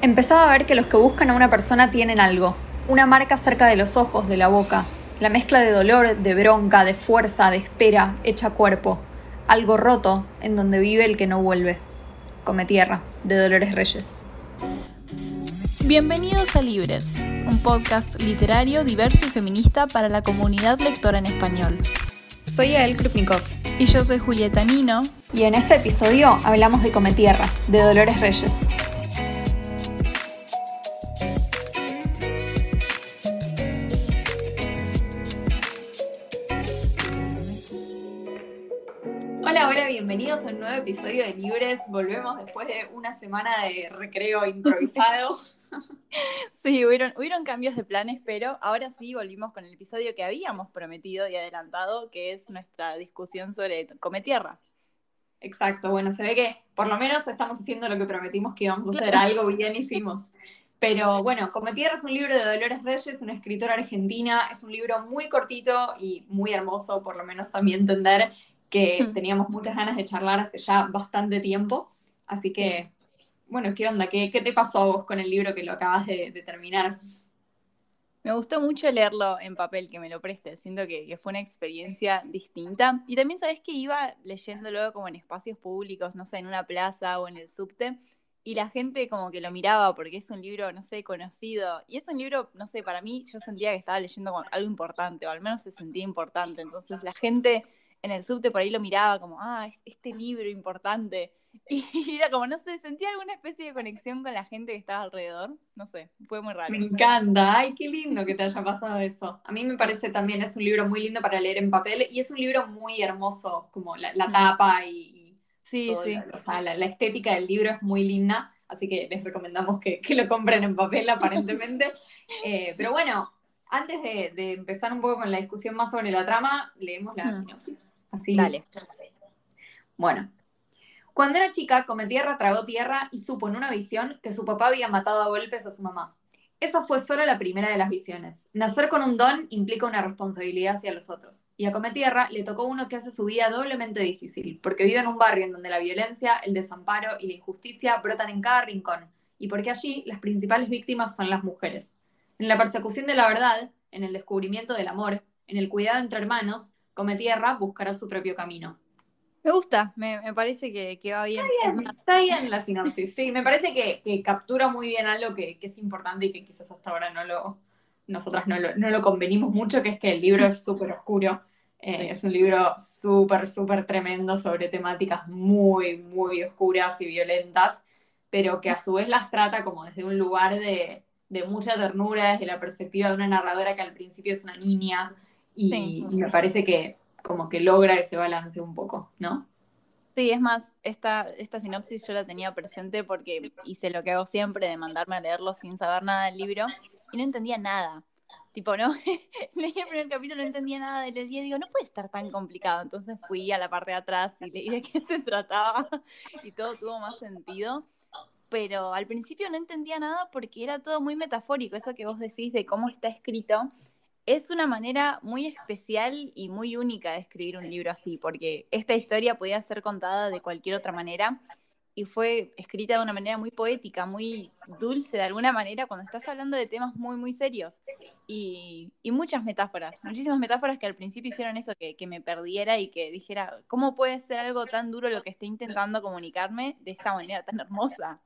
Empezaba a ver que los que buscan a una persona tienen algo, una marca cerca de los ojos, de la boca, la mezcla de dolor, de bronca, de fuerza, de espera, hecha cuerpo, algo roto en donde vive el que no vuelve. Come tierra, de Dolores Reyes. Bienvenidos a Libres, un podcast literario diverso y feminista para la comunidad lectora en español. Soy Ael Krupnikov. Y yo soy Julieta Nino. Y en este episodio hablamos de Come Tierra, de Dolores Reyes. Bienvenidos a un nuevo episodio de Libres. Volvemos después de una semana de recreo improvisado. Sí, hubieron, hubieron cambios de planes, pero ahora sí volvimos con el episodio que habíamos prometido y adelantado, que es nuestra discusión sobre Come Tierra. Exacto, bueno, se ve que por lo menos estamos haciendo lo que prometimos que íbamos a hacer, algo bien hicimos. Pero bueno, Come Tierra es un libro de Dolores Reyes, una escritora argentina, es un libro muy cortito y muy hermoso, por lo menos a mi entender, que teníamos muchas ganas de charlar hace ya bastante tiempo. Así que, bueno, ¿qué onda? ¿Qué, qué te pasó a vos con el libro que lo acabas de, terminar? Me gustó mucho leerlo en papel, que me lo preste. Siento que, fue una experiencia distinta. Y también sabes que iba leyéndolo como en espacios públicos, no sé, en una plaza o en el subte. Y la gente como que lo miraba porque es un libro, no sé, conocido. Y es un libro, no sé, para mí yo sentía que estaba leyendo algo importante, o al menos se sentía importante. Entonces la gente en el subte por ahí lo miraba como, ah, es este libro importante. Y era como, no sé, sentía alguna especie de conexión con la gente que estaba alrededor. No sé, fue muy raro. Me encanta, ay, qué lindo que te haya pasado eso. A mí me parece también, es un libro muy lindo para leer en papel y es un libro muy hermoso, como la, mm. tapa y, sí, sí. o sea, la, estética del libro es muy linda, así que les recomendamos que, lo compren en papel aparentemente. Eh, pero bueno, antes de, empezar un poco con la discusión más sobre la trama, leemos la sinopsis. Así. Dale. Bueno. Cuando era chica, come tierra, tragó tierra y supo en una visión que su papá había matado a golpes a su mamá. Esa fue solo la primera de las visiones. Nacer con un don implica una responsabilidad hacia los otros. Y a Come Tierra le tocó uno que hace su vida doblemente difícil, porque vive en un barrio en donde la violencia, el desamparo y la injusticia brotan en cada rincón, y porque allí las principales víctimas son las mujeres. En la persecución de la verdad, en el descubrimiento del amor, en el cuidado entre hermanos, Come Tierra buscará su propio camino. Me gusta, me, parece que, va bien. Está bien, la sinopsis, sí, me parece que, captura muy bien algo que, es importante y que quizás hasta ahora no lo, nosotras no lo, convenimos mucho, que es que el libro es súper oscuro. Eh, es un libro súper, súper tremendo sobre temáticas muy, muy oscuras y violentas, pero que a su vez las trata como desde un lugar de, de mucha ternura desde la perspectiva de una narradora que al principio es una niña y, me parece que como que logra ese balance un poco, ¿no? Sí, es más, esta, esta sinopsis yo la tenía presente porque hice lo que hago siempre de mandarme a leerlo sin saber nada del libro y no entendía nada. Tipo, ¿no? leí el primer capítulo, no entendía nada y leí y digo, no puede estar tan complicado. Entonces fui a la parte de atrás y leí de qué se trataba y todo tuvo más sentido pero al principio no entendía nada porque era todo muy metafórico, eso que vos decís de cómo está escrito. Es una manera muy especial y muy única de escribir un libro así, porque esta historia podía ser contada de cualquier otra manera y fue escrita de una manera muy poética, muy dulce de alguna manera, cuando estás hablando de temas muy, muy serios. Y, muchas metáforas, muchísimas metáforas que al principio hicieron eso, que, que, me perdiera y que dijera, ¿cómo puede ser algo tan duro lo que esté intentando comunicarme de esta manera tan hermosa?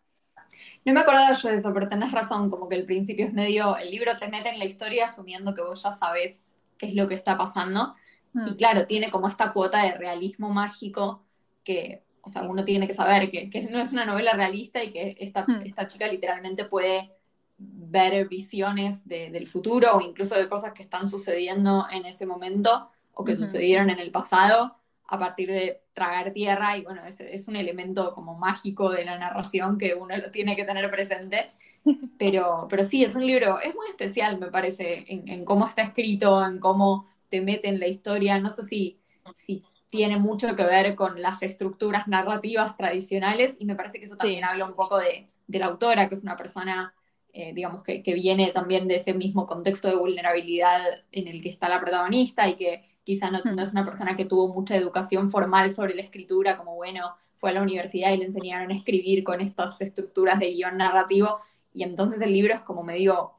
No me acordaba yo de eso, pero tenés razón, como que el principio es medio, el libro te mete en la historia asumiendo que vos ya sabés qué es lo que está pasando. Y mm. claro, tiene como esta cuota de realismo mágico que, o sea, uno tiene que saber que, no es una novela realista y que esta, mm. esta chica literalmente puede ver visiones del futuro o incluso de cosas que están sucediendo en ese momento o que sucedieron en el pasado a partir de tragar tierra y bueno, es, es, un elemento como mágico de la narración que uno lo tiene que tener presente. Pero, pero sí, es un libro, es muy especial, me parece, en, cómo está escrito, en cómo te mete en la historia. No sé si, si tiene mucho que ver con las estructuras narrativas tradicionales y me parece que eso también habla un poco de, de, la autora, que es una persona, eh, digamos, que, que viene también de ese mismo contexto de vulnerabilidad en el que está la protagonista y que quizá no, no, es una persona que tuvo mucha educación formal sobre la escritura, como bueno, fue a la universidad y le enseñaron a escribir con estas estructuras de guion narrativo y entonces el libro es como medio,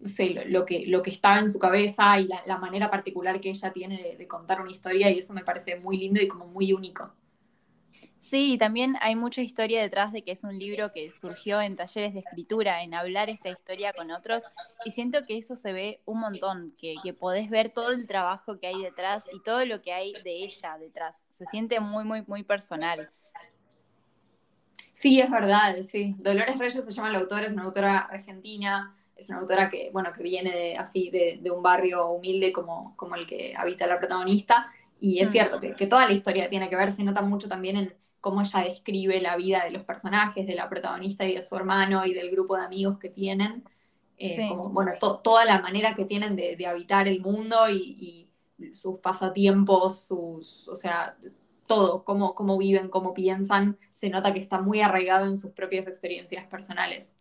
no sé, lo, que, lo que estaba en su cabeza y la, manera particular que ella tiene de, contar una historia y eso me parece muy lindo y como muy único. Sí, también hay mucha historia detrás de que es un libro que surgió en talleres de escritura, en hablar esta historia con otros, y siento que eso se ve un montón, que, que podés ver todo el trabajo que hay detrás y todo lo que hay de ella detrás. Se siente muy, muy, muy personal. Sí, es verdad, sí. Dolores Reyes se llama la autora, es una autora argentina, es una autora que, bueno, que viene de, así de, de un barrio humilde como, como el que habita la protagonista, y es mm. cierto que, que toda la historia tiene que ver, se nota mucho también en cómo ella describe la vida de los personajes, de la protagonista y de su hermano y del grupo de amigos que tienen. Eh, como, bueno, toda la manera que tienen de, habitar el mundo y, sus pasatiempos, sus, o sea, todo, cómo, cómo viven, cómo piensan, se nota que está muy arraigado en sus propias experiencias personales.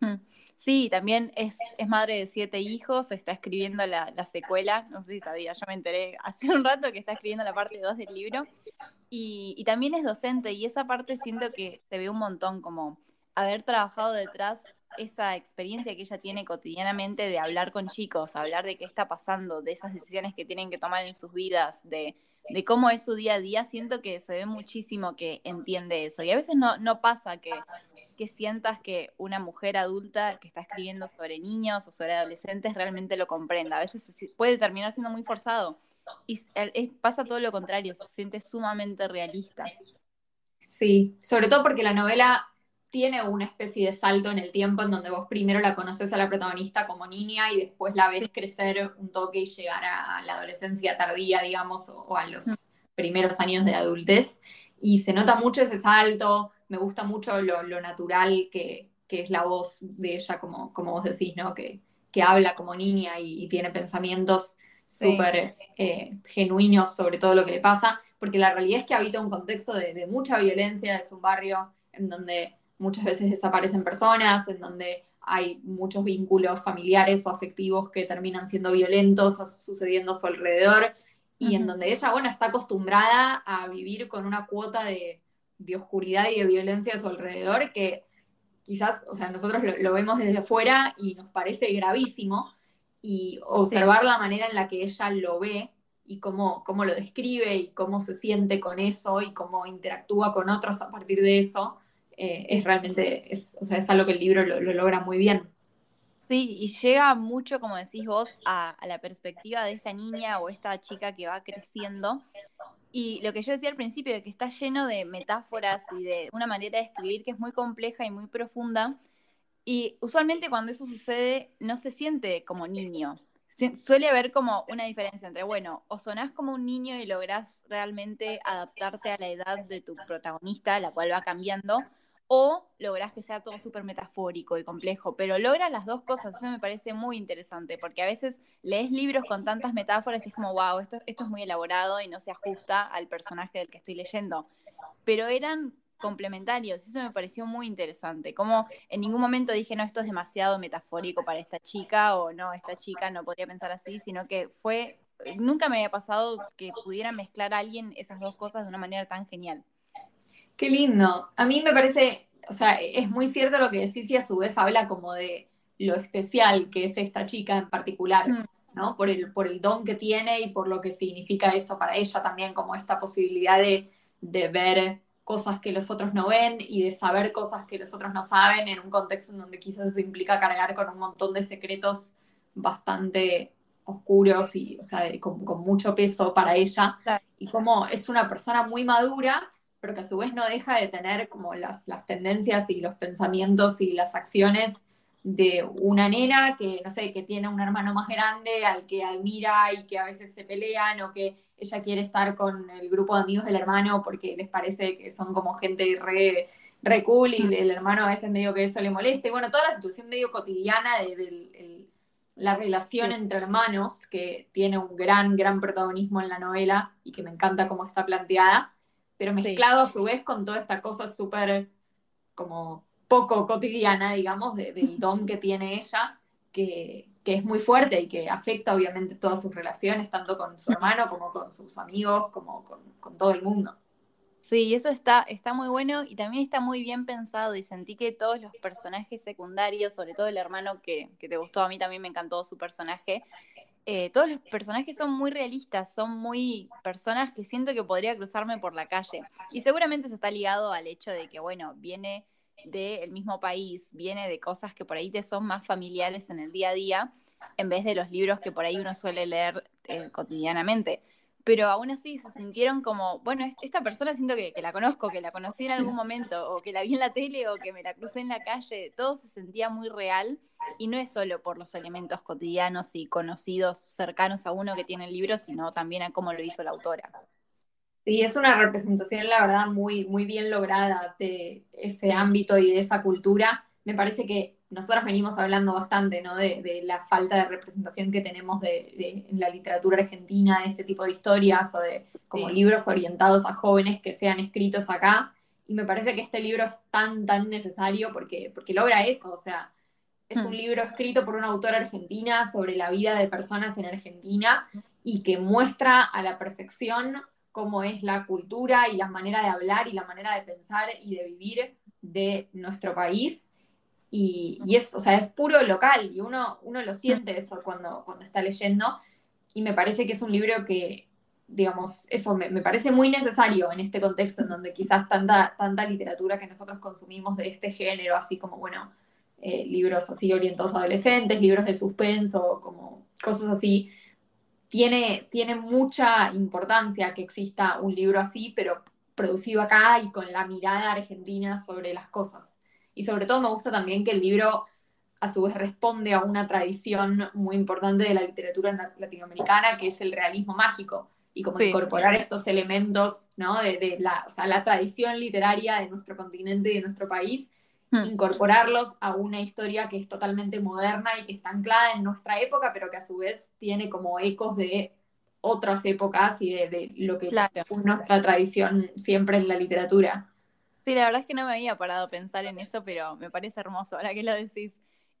Mm. Sí, también es, es, madre de siete hijos, está escribiendo la, secuela, no sé si sabía, yo me enteré hace un rato que está escribiendo la parte 2 del libro, y, y, también es docente, y esa parte siento que se ve un montón, como haber trabajado detrás esa experiencia que ella tiene cotidianamente de hablar con chicos, hablar de qué está pasando, de esas decisiones que tienen que tomar en sus vidas, de, de cómo es su día a día, siento que se ve muchísimo que entiende eso. Y a veces no, no pasa que que sientas que una mujer adulta que está escribiendo sobre niños o sobre adolescentes realmente lo comprenda. A veces puede terminar siendo muy forzado y pasa todo lo contrario, se siente sumamente realista. Sí, sobre todo porque la novela tiene una especie de salto en el tiempo en donde vos primero la conoces a la protagonista como niña y después la ves crecer un toque y llegar a la adolescencia tardía, digamos, o, a los primeros años de adultez. Y se nota mucho ese salto, me gusta mucho lo, natural que, es la voz de ella, como, como vos decís, ¿no? Que, que habla como niña y, tiene pensamientos súper eh, genuinos sobre todo lo que le pasa, porque la realidad es que habita un contexto de, mucha violencia, es un barrio en donde muchas veces desaparecen personas, en donde hay muchos vínculos familiares o afectivos que terminan siendo violentos sucediendo a su alrededor, y en donde ella, bueno, está acostumbrada a vivir con una cuota de, de oscuridad y de violencia a su alrededor que quizás, o sea, nosotros lo, vemos desde afuera y nos parece gravísimo y observar la manera en la que ella lo ve y cómo, cómo lo describe y cómo se siente con eso y cómo interactúa con otros a partir de eso, eh, es realmente, es, o sea, es algo que el libro lo, logra muy bien. Sí, y llega mucho, como decís vos, a, a, la perspectiva de esta niña o esta chica que va creciendo y lo que yo decía al principio, de que está lleno de metáforas y de una manera de escribir que es muy compleja y muy profunda. Y usualmente cuando eso sucede no se siente como niño. Suele haber como una diferencia entre, bueno, o sonás como un niño y lográs realmente adaptarte a la edad de tu protagonista, la cual va cambiando, o logras que sea todo súper metafórico y complejo, pero logra las dos cosas, eso me parece muy interesante, porque a veces lees libros con tantas metáforas y es como, wow, esto, esto es muy elaborado y no se ajusta al personaje del que estoy leyendo, pero eran complementarios, eso me pareció muy interesante, como en ningún momento dije, no, esto es demasiado metafórico para esta chica, o no, esta chica no podría pensar así, sino que fue, nunca me había pasado que pudiera mezclar a alguien esas dos cosas de una manera tan genial. Qué lindo. A mí me parece, o sea, es muy cierto lo que decís y a su vez habla como de lo especial que es esta chica en particular, mm. ¿no? Por el, por el don que tiene y por lo que significa eso para ella también, como esta posibilidad de, de ver cosas que los otros no ven y de saber cosas que los otros no saben en un contexto en donde quizás eso implica cargar con un montón de secretos bastante oscuros y, o sea, con, con, mucho peso para ella. Y como es una persona muy madura pero que a su vez no deja de tener como las, las tendencias y los pensamientos y las acciones de una nena que, no sé, que tiene un hermano más grande al que admira y que a veces se pelean o que ella quiere estar con el grupo de amigos del hermano porque les parece que son como gente re, re cool y el hermano a veces medio que eso le moleste. Bueno, toda la situación medio cotidiana de, la relación entre hermanos que tiene un gran, gran protagonismo en la novela y que me encanta cómo está planteada pero mezclado a su vez con toda esta cosa súper como poco cotidiana, digamos, del don que tiene ella, que, es muy fuerte y que afecta obviamente todas sus relaciones, tanto con su hermano como con sus amigos, como con, todo el mundo. Sí, eso está, está muy bueno y también está muy bien pensado y sentí que todos los personajes secundarios, sobre todo el hermano que, que te gustó, a mí también me encantó su personaje, eh, todos los personajes son muy realistas, son muy personas que siento que podría cruzarme por la calle. Y seguramente eso está ligado al hecho de que, bueno, viene del mismo país, viene de cosas que por ahí te son más familiares en el día a día, en vez de los libros que por ahí uno suele leer eh, cotidianamente pero aún así se sintieron como, bueno, esta persona siento que, la conozco, que la conocí en algún momento, o que la vi en la tele, o que me la crucé en la calle, todo se sentía muy real y no es solo por los elementos cotidianos y conocidos cercanos a uno que tiene el libro, sino también a cómo lo hizo la autora. Sí, es una representación, la verdad, muy, muy bien lograda de ese ámbito y de esa cultura. Me parece que nosotros venimos hablando bastante ¿no? de, la falta de representación que tenemos de, en la literatura argentina, de ese tipo de historias o de como libros orientados a jóvenes que sean escritos acá. Y me parece que este libro es tan, tan necesario porque, porque logra eso. O sea, es un hmm. libro escrito por una autora argentina sobre la vida de personas en Argentina y que muestra a la perfección cómo es la cultura y la manera de hablar y la manera de pensar y de vivir de nuestro país y, es, o sea, es puro local y uno, uno lo siente eso cuando, cuando está leyendo y me parece que es un libro que, digamos, eso me, parece muy necesario en este contexto en donde quizás tanta, tanta literatura que nosotros consumimos de este género, así como, bueno, eh, libros así orientados a adolescentes, libros de suspenso, como cosas así, tiene, tiene mucha importancia que exista un libro así, pero producido acá y con la mirada argentina sobre las cosas. Y sobre todo me gusta también que el libro a su vez responde a una tradición muy importante de la literatura latinoamericana, que es el realismo mágico, y como incorporar estos elementos ¿no? de, la, la, tradición literaria de nuestro continente y de nuestro país, hmm. incorporarlos a una historia que es totalmente moderna y que está anclada en nuestra época, pero que a su vez tiene como ecos de otras épocas y de, lo que fue nuestra tradición siempre en la literatura. Sí, la verdad es que no me había parado a pensar en eso, pero me parece hermoso ahora que lo decís.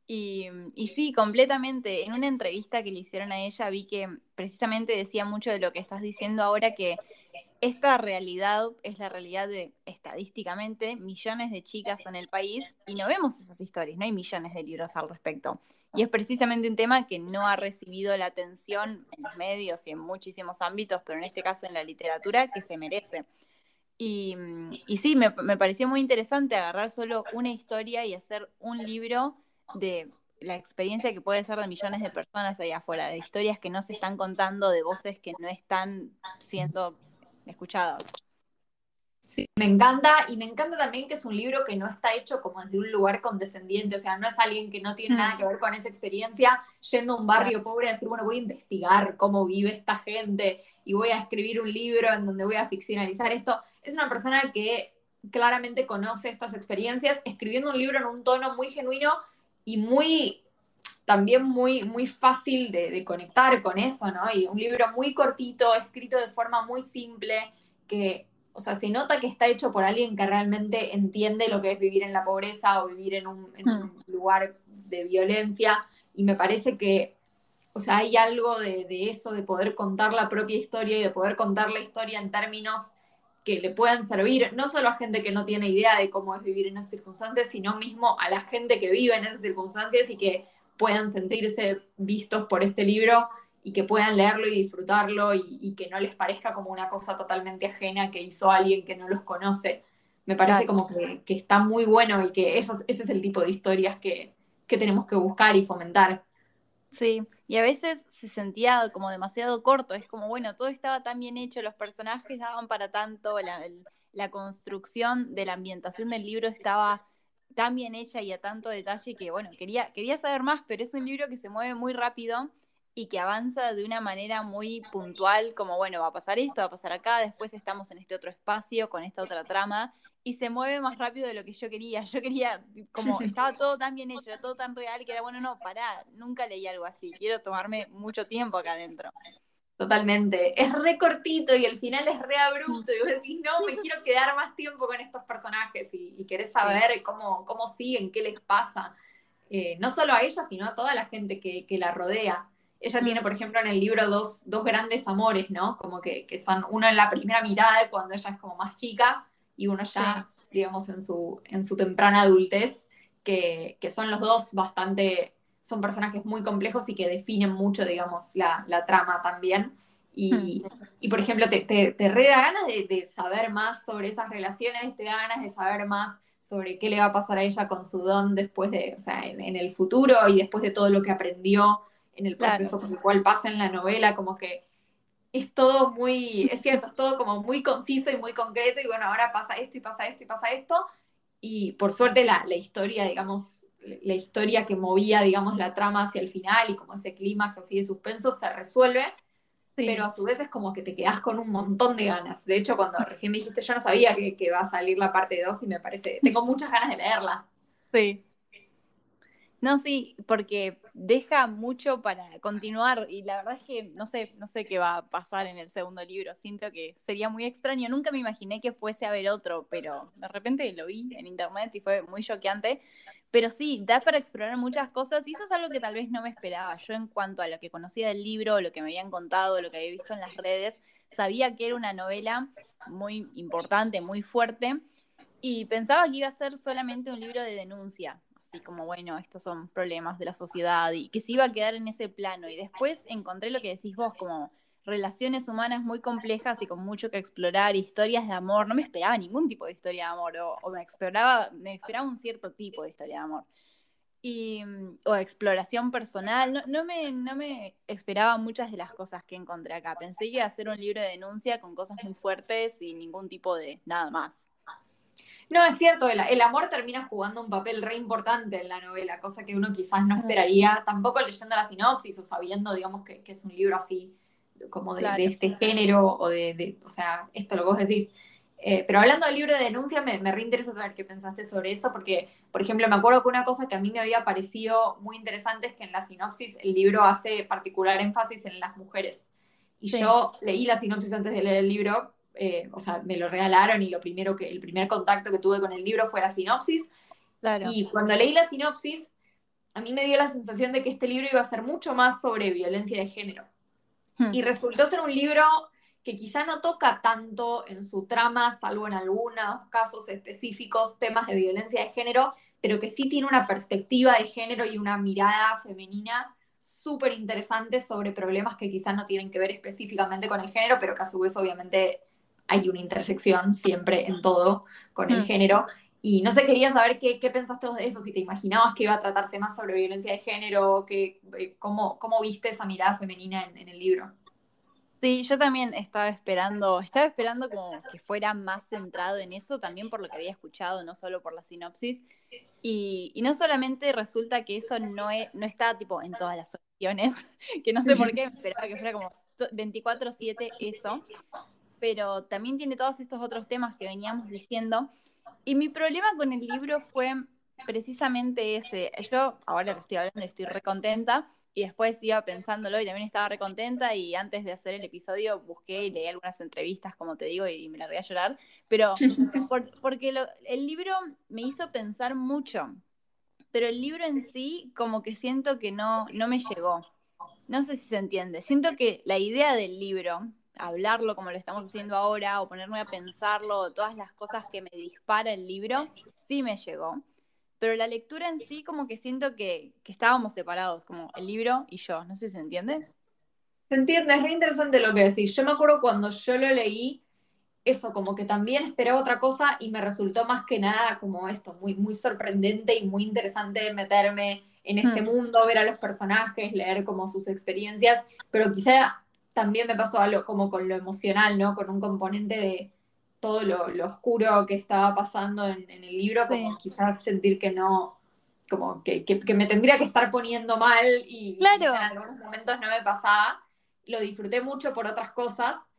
Y, y, sí, completamente. En una entrevista que le hicieron a ella vi que precisamente decía mucho de lo que estás diciendo ahora, que esta realidad es la realidad de, estadísticamente, millones de chicas en el país y no vemos esas historias, no hay millones de libros al respecto. Y es precisamente un tema que no ha recibido la atención en los medios y en muchísimos ámbitos, pero en este caso en la literatura, que se merece. Y, sí, me, pareció muy interesante agarrar solo una historia y hacer un libro de la experiencia que puede ser de millones de personas ahí afuera, de historias que no se están contando, de voces que no están siendo escuchadas. Sí, me encanta y me encanta también que es un libro que no está hecho como desde un lugar condescendiente, o sea, no es alguien que no tiene nada mm. que ver con esa experiencia yendo a un barrio pobre a decir, bueno, voy a investigar cómo vive esta gente y voy a escribir un libro en donde voy a ficcionalizar esto. Es una persona que claramente conoce estas experiencias, escribiendo un libro en un tono muy genuino y muy, también muy, muy fácil de, de conectar con eso, ¿no? Y un libro muy cortito, escrito de forma muy simple, que o sea, se nota que está hecho por alguien que realmente entiende lo que es vivir en la pobreza o vivir en un, hmm. lugar de violencia. Y me parece que, o sea, hay algo de, eso, de poder contar la propia historia y de poder contar la historia en términos que le puedan servir no solo a gente que no tiene idea de cómo es vivir en esas circunstancias, sino mismo a la gente que vive en esas circunstancias y que puedan sentirse vistos por este libro y que puedan leerlo y disfrutarlo y, que no les parezca como una cosa totalmente ajena que hizo alguien que no los conoce. Me parece como que, está muy bueno y que ese es el tipo de historias que, tenemos que buscar y fomentar. Sí, y a veces se sentía como demasiado corto, es como, bueno, todo estaba tan bien hecho, los personajes daban para tanto, la, construcción de la ambientación del libro estaba tan bien hecha y a tanto detalle que, bueno, quería, quería saber más, pero es un libro que se mueve muy rápido y que avanza de una manera muy puntual, como bueno, va a pasar esto, va a pasar acá, después estamos en este otro espacio con esta otra trama, y se mueve más rápido de lo que yo quería. Yo quería, como estaba todo tan bien hecho, era todo tan real, que era bueno, no, pará, nunca leí algo así, quiero tomarme mucho tiempo acá adentro. Totalmente. Es re cortito y el final es re abrupto. Y vos decís, no, me quiero quedar más tiempo con estos personajes y, y querés saber cómo, cómo siguen, qué les pasa. Eh, no solo a ella, sino a toda la gente que, que la rodea. ella tiene, por ejemplo, en el libro dos, dos grandes amores, ¿no? Como que, que, son uno en la primera mitad, cuando ella es como más chica, y uno ya, digamos, en su, en su temprana adultez, que, que, son los dos bastante, son personajes muy complejos y que definen mucho, digamos, la, la trama también. Y, hmm. y, por ejemplo, te, te, te re da ganas de, de, saber más sobre esas relaciones, te da ganas de saber más sobre qué le va a pasar a ella con su don después de, o sea, en, en el futuro y después de todo lo que aprendió en el proceso por el cual pasa en la novela, como que es todo muy, es cierto, es todo como muy conciso y muy concreto y bueno, ahora pasa esto y pasa esto y pasa esto y por suerte la, la historia, digamos, la historia que movía, digamos, la trama hacia el final y como ese clímax así de suspenso se resuelve, pero a su vez es como que te quedas con un montón de ganas. De hecho, cuando recién me dijiste, yo no sabía que, que va a salir la parte 2 y me parece, tengo muchas ganas de leerla. Sí, no, sí, porque deja mucho para continuar y la verdad es que no sé, no sé qué va a pasar en el segundo libro. Siento que sería muy extraño. Nunca me imaginé que fuese a ver otro, pero de repente lo vi en internet y fue muy choqueante. Pero sí, da para explorar muchas cosas y eso es algo que tal vez no me esperaba. Yo en cuanto a lo que conocía del libro, lo que me habían contado, lo que había visto en las redes, sabía que era una novela muy importante, muy fuerte y pensaba que iba a ser solamente un libro de denuncia y como, bueno, estos son problemas de la sociedad y que se iba a quedar en ese plano. Y después encontré lo que decís vos, como relaciones humanas muy complejas y con mucho que explorar, historias de amor. No me esperaba ningún tipo de historia de amor, o, me, esperaba, me esperaba un cierto tipo de historia de amor. Y, o exploración personal. No, no, me, no me esperaba muchas de las cosas que encontré acá. Pensé que iba a ser un libro de denuncia con cosas muy fuertes y ningún tipo de nada más. No, es cierto, el, amor termina jugando un papel re importante en la novela, cosa que uno quizás no esperaría, tampoco leyendo la sinopsis o sabiendo, digamos, que, es un libro así, como de, este género, o de, o sea, esto lo que vos decís. Eh, pero hablando del libro de denuncia, me, me reinteresa saber qué pensaste sobre eso, porque, por ejemplo, me acuerdo que una cosa que a mí me había parecido muy interesante es que en la sinopsis el libro hace particular énfasis en las mujeres. Y yo leí la sinopsis antes de leer el libro, eh, o sea, me lo regalaron y lo primero que, el primer contacto que tuve con el libro fue la sinopsis. Y cuando leí la sinopsis, a mí me dio la sensación de que este libro iba a ser mucho más sobre violencia de género. Hmm. Y resultó ser un libro que quizá no toca tanto en su trama, salvo en algunos casos específicos, temas de violencia de género, pero que sí tiene una perspectiva de género y una mirada femenina súper interesante sobre problemas que quizá no tienen que ver específicamente con el género, pero que a su vez obviamente hay una intersección siempre en todo con el mm. género. Y no sé, quería saber qué, qué pensaste de eso, si te imaginabas que iba a tratarse más sobre violencia de género, que, eh, cómo, cómo viste esa mirada femenina en, el libro. Sí, yo también estaba esperando, estaba esperando como que fuera más centrado en eso, también por lo que había escuchado, no solo por la sinopsis. Y, y no solamente resulta que eso no, es, no está tipo en todas las opciones, que no sé por qué esperaba que fuera como 24/7 eso, pero también tiene todos estos otros temas que veníamos diciendo. Y mi problema con el libro fue precisamente ese. Yo ahora lo estoy hablando y estoy recontenta, y después iba pensándolo y también estaba recontenta, y antes de hacer el episodio busqué y leí algunas entrevistas, como te digo, y me largué a llorar, pero porque el libro me hizo pensar mucho, pero el libro en sí como que siento que no, no me llegó. No sé si se entiende. Siento que la idea del libro, hablarlo como lo estamos haciendo ahora o ponerme a pensarlo, todas las cosas que me dispara el libro, sí me llegó. Pero la lectura en sí como que siento que, estábamos separados, como el libro y yo. No sé si se entiende. Se entiende, es muy interesante lo que decís. Yo me acuerdo cuando yo lo leí, eso, como que también esperaba otra cosa y me resultó más que nada como esto, muy, muy sorprendente y muy interesante meterme en este hmm. mundo, ver a los personajes, leer como sus experiencias, pero quizá también me pasó algo como con lo emocional, ¿no? Con un componente de todo lo, oscuro que estaba pasando en, el libro, como quizás sentir que no, como que, me tendría que estar poniendo mal y, claro. en algunos momentos no me pasaba. Lo disfruté mucho por otras cosas.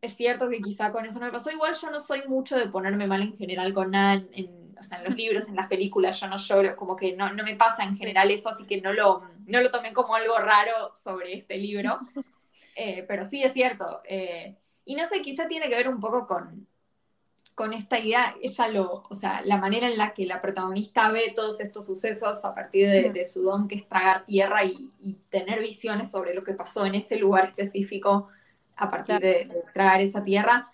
Es cierto que quizá con eso no me pasó. Igual yo no soy mucho de ponerme mal en general con nada en, o sea, en los libros, en las películas, yo no lloro, como que no, no me pasa en general eso, así que no lo, no lo tomé como algo raro sobre este libro. Eh, pero sí es cierto. Eh, y no sé, quizá tiene que ver un poco con, con esta idea, ella lo, o sea, la manera en la que la protagonista ve todos estos sucesos a partir de, su don, que es tragar tierra y, tener visiones sobre lo que pasó en ese lugar específico a partir de, de, tragar esa tierra,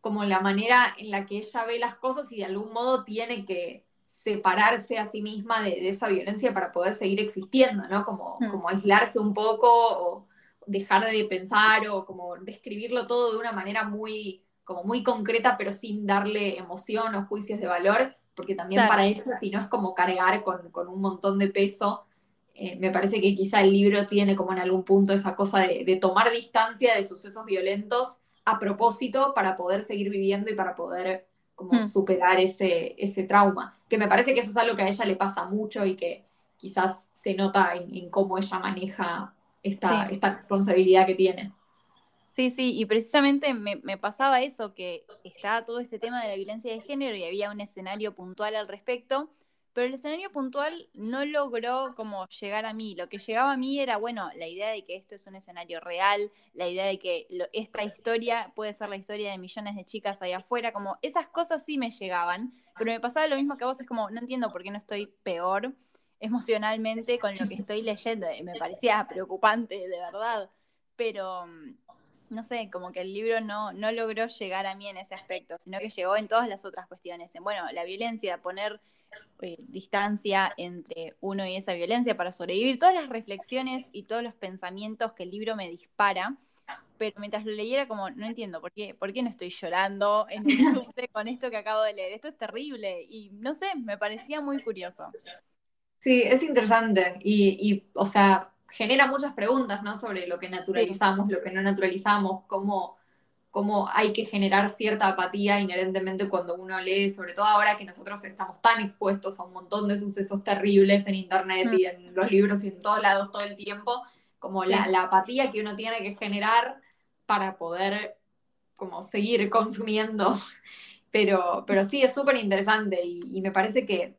como la manera en la que ella ve las cosas y de algún modo tiene que separarse a sí misma de, esa violencia para poder seguir existiendo, ¿no? Como, como aislarse un poco o dejar de pensar o como describirlo todo de una manera muy como muy concreta, pero sin darle emoción o juicios de valor, porque también para ella, si no es como cargar con, un montón de peso, eh, me parece que quizá el libro tiene como en algún punto esa cosa de, tomar distancia de sucesos violentos a propósito para poder seguir viviendo y para poder como hmm. superar ese, ese trauma. Que me parece que eso es algo que a ella le pasa mucho y que quizás se nota en, cómo ella maneja esta, esta responsabilidad que tiene. Sí, sí, y precisamente me, pasaba eso, que estaba todo este tema de la violencia de género y había un escenario puntual al respecto, pero el escenario puntual no logró como llegar a mí. Lo que llegaba a mí era, bueno, la idea de que esto es un escenario real, la idea de que esta historia puede ser la historia de millones de chicas allá afuera, como esas cosas sí me llegaban, pero me pasaba lo mismo que a vos, es como, no entiendo por qué no estoy peor emocionalmente con lo que estoy leyendo, me parecía preocupante, de verdad, pero no sé, como que el libro no, no logró llegar a mí en ese aspecto, sino que llegó en todas las otras cuestiones. En, bueno, la violencia, poner eh, distancia entre uno y esa violencia para sobrevivir, todas las reflexiones y todos los pensamientos que el libro me dispara. Pero mientras lo leyera, como no entiendo por qué, por qué no estoy llorando en el con esto que acabo de leer. Esto es terrible. Y no sé, me parecía muy curioso. Sí, es interesante. Y, y o sea, genera muchas preguntas, ¿no? Sobre lo que naturalizamos, lo que no naturalizamos, cómo, cómo hay que generar cierta apatía inherentemente cuando uno lee, sobre todo ahora que nosotros estamos tan expuestos a un montón de sucesos terribles en internet y en los libros y en todos lados todo el tiempo, como la, apatía que uno tiene que generar para poder como seguir consumiendo. Pero, pero sí, es súper interesante y, me parece que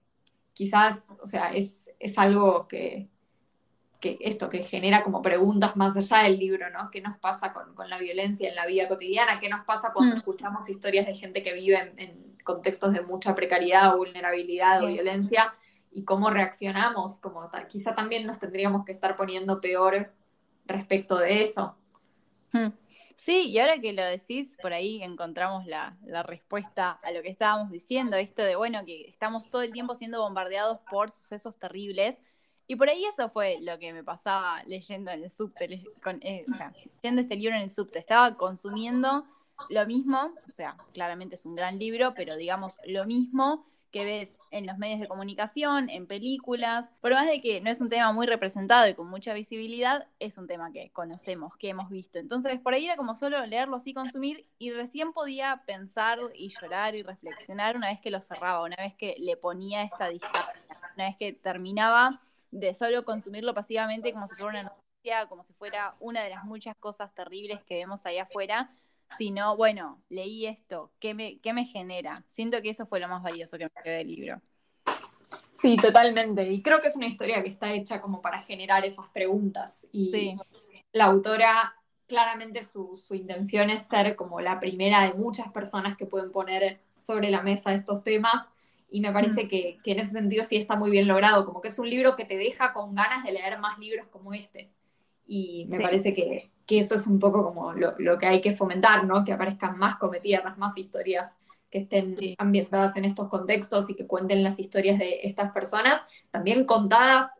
quizás, o sea, es, es algo que, que esto que genera como preguntas más allá del libro, ¿no? ¿Qué nos pasa con, la violencia en la vida cotidiana? ¿Qué nos pasa cuando mm. escuchamos historias de gente que vive en, contextos de mucha precariedad o vulnerabilidad o violencia? Y cómo reaccionamos, como tal. Quizá también nos tendríamos que estar poniendo peor respecto de eso. Mm. Sí, y ahora que lo decís, por ahí encontramos la, respuesta a lo que estábamos diciendo, esto de, bueno, que estamos todo el tiempo siendo bombardeados por sucesos terribles y por ahí eso fue lo que me pasaba leyendo en el subte, eh, o sea, leyendo este libro en el subte. Estaba consumiendo lo mismo, o sea, claramente es un gran libro, pero digamos lo mismo que ves en los medios de comunicación, en películas. Por más de que no es un tema muy representado y con mucha visibilidad, es un tema que conocemos, que hemos visto. Entonces, por ahí era como solo leerlo así, consumir, y recién podía pensar y llorar y reflexionar una vez que lo cerraba, una vez que le ponía esta distancia, una vez que terminaba de solo consumirlo pasivamente como si fuera una noticia, como si fuera una de las muchas cosas terribles que vemos ahí afuera, sino, bueno, leí esto, ¿qué me, qué me genera? Siento que eso fue lo más valioso que me quedé del libro. Sí, totalmente. Y creo que es una historia que está hecha como para generar esas preguntas. Y la autora, claramente su, su, intención es ser como la primera de muchas personas que pueden poner sobre la mesa estos temas y me parece que, en ese sentido sí está muy bien logrado, como que es un libro que te deja con ganas de leer más libros como este. Y me parece que, eso es un poco como lo, que hay que fomentar, ¿no? Que aparezcan más cometierras, más historias que estén ambientadas en estos contextos y que cuenten las historias de estas personas, también contadas,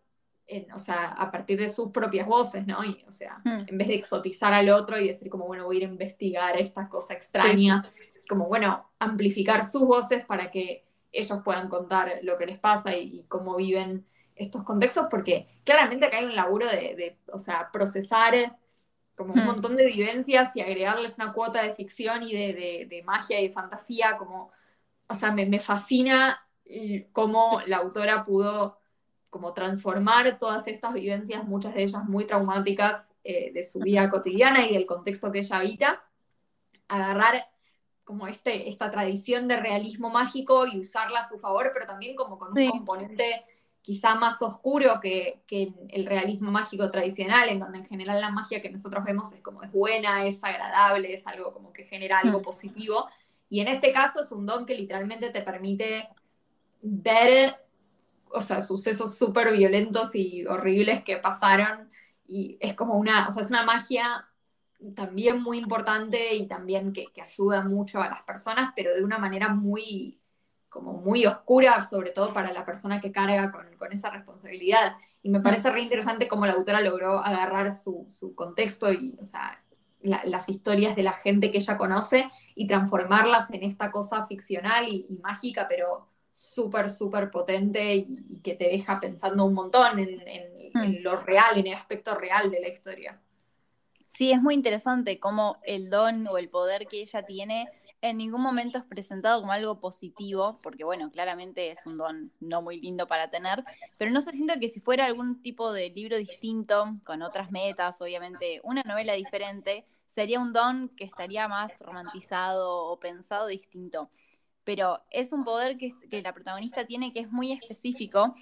en, o sea, a partir de sus propias voces, ¿no? Y, o sea, mm. en vez de exotizar al otro y decir como, bueno, voy a ir a investigar esta cosa extraña, como, bueno, amplificar sus voces para que ellos puedan contar lo que les pasa y, cómo viven estos contextos, porque claramente acá hay un laburo de, o sea, procesar como un hmm. montón de vivencias y agregarles una cuota de ficción y de, magia y de fantasía, como, o sea, me, fascina cómo la autora pudo como transformar todas estas vivencias, muchas de ellas muy traumáticas eh, de su vida cotidiana y del contexto que ella habita, agarrar como este, esta tradición de realismo mágico y usarla a su favor, pero también como con un componente quizá más oscuro que, el realismo mágico tradicional, en donde en general la magia que nosotros vemos es como es buena, es agradable, es algo como que genera algo mm. positivo. Y en este caso es un don que literalmente te permite ver, o sea, sucesos súper violentos y horribles que pasaron. Y es como una, o sea, es una magia también muy importante y también que, ayuda mucho a las personas, pero de una manera muy, como muy oscura, sobre todo para la persona que carga con, esa responsabilidad. Y me parece re interesante cómo la autora logró agarrar su, contexto y, o sea, las historias de la gente que ella conoce y transformarlas en esta cosa ficcional y, mágica, pero súper, súper potente y, que te deja pensando un montón en, en, lo real, en el aspecto real de la historia. Sí, es muy interesante cómo el don o el poder que ella tiene en ningún momento es presentado como algo positivo, porque bueno, claramente es un don no muy lindo para tener, pero no se siente que si fuera algún tipo de libro distinto, con otras metas, obviamente una novela diferente, sería un don que estaría más romantizado o pensado distinto. Pero es un poder que, que la protagonista tiene que es muy específico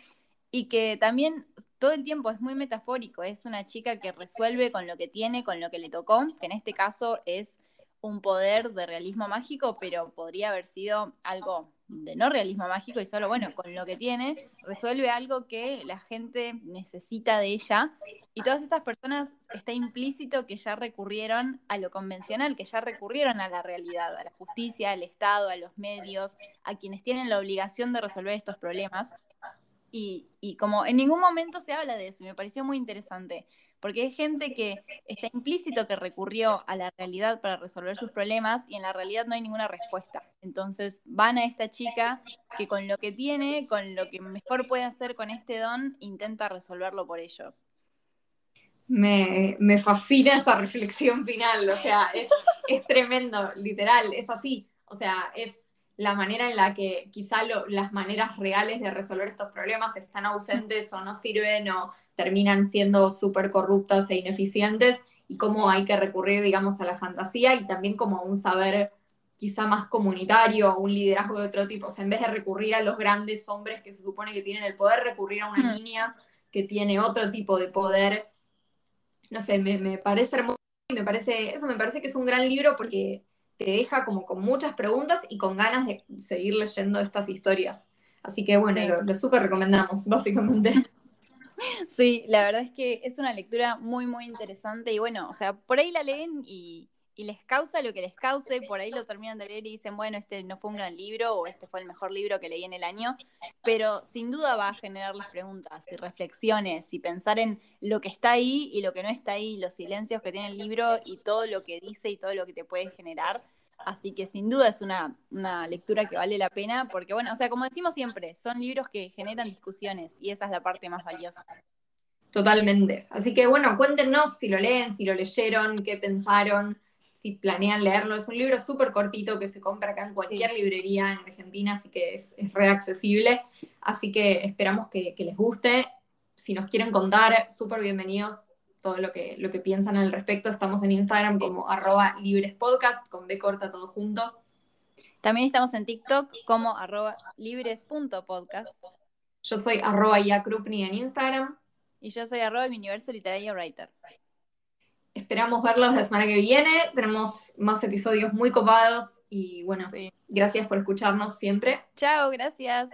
y que también todo el tiempo es muy metafórico, es una chica que resuelve con lo que tiene, con lo que le tocó, que en este caso es un poder de realismo mágico, pero podría haber sido algo de no realismo mágico y solo, bueno, con lo que tiene, resuelve algo que la gente necesita de ella. Y todas estas personas está implícito que ya recurrieron a lo convencional, que ya recurrieron a la realidad, a la justicia, al Estado, a los medios, a quienes tienen la obligación de resolver estos problemas. Y, como en ningún momento se habla de eso, y me pareció muy interesante porque hay gente que está implícito que recurrió a la realidad para resolver sus problemas y en la realidad no hay ninguna respuesta. Entonces van a esta chica que con lo que tiene, con lo que mejor puede hacer con este don, intenta resolverlo por ellos. Me, fascina esa reflexión final, o sea, es, es tremendo, literal, es así. O sea, es la manera en la que quizá las maneras reales de resolver estos problemas están ausentes o no sirven o terminan siendo súper corruptas e ineficientes y cómo hay que recurrir, digamos, a la fantasía y también como a un saber quizá más comunitario, un liderazgo de otro tipo. O sea, en vez de recurrir a los grandes hombres que se supone que tienen el poder, recurrir a una niña que tiene otro tipo de poder. No sé, me, me parece hermoso y me parece, eso me parece que es un gran libro porque te deja como con muchas preguntas y con ganas de seguir leyendo estas historias. Así que bueno, lo, lo súper recomendamos, básicamente. Sí, la verdad es que es una lectura muy, muy interesante y bueno, o sea, por ahí la leen y, les causa lo que les cause, por ahí lo terminan de leer y dicen, bueno, este no fue un gran libro o este fue el mejor libro que leí en el año, pero sin duda va a generar las preguntas y reflexiones y pensar en lo que está ahí y lo que no está ahí, los silencios que tiene el libro y todo lo que dice y todo lo que te puede generar. Así que sin duda es una, lectura que vale la pena, porque bueno, o sea, como decimos siempre, son libros que generan discusiones y esa es la parte más valiosa. Totalmente. Así que bueno, cuéntenos si lo leen, si lo leyeron, qué pensaron, si planean leerlo. Es un libro súper cortito que se compra acá en cualquier librería en Argentina, así que es, es re accesible. Así que esperamos que, que les guste. Si nos quieren contar, súper bienvenidos todo lo que, lo que piensan al respecto. Estamos en Instagram como arroba librespodcast, con B corta todo junto. También estamos en TikTok como arroba libres.podcast. Yo soy arroba yakrupni en Instagram. Y yo soy arroba mi universo literario writer. Esperamos verlos la semana que viene. Tenemos más episodios muy copados y bueno, gracias por escucharnos siempre. Chao, gracias.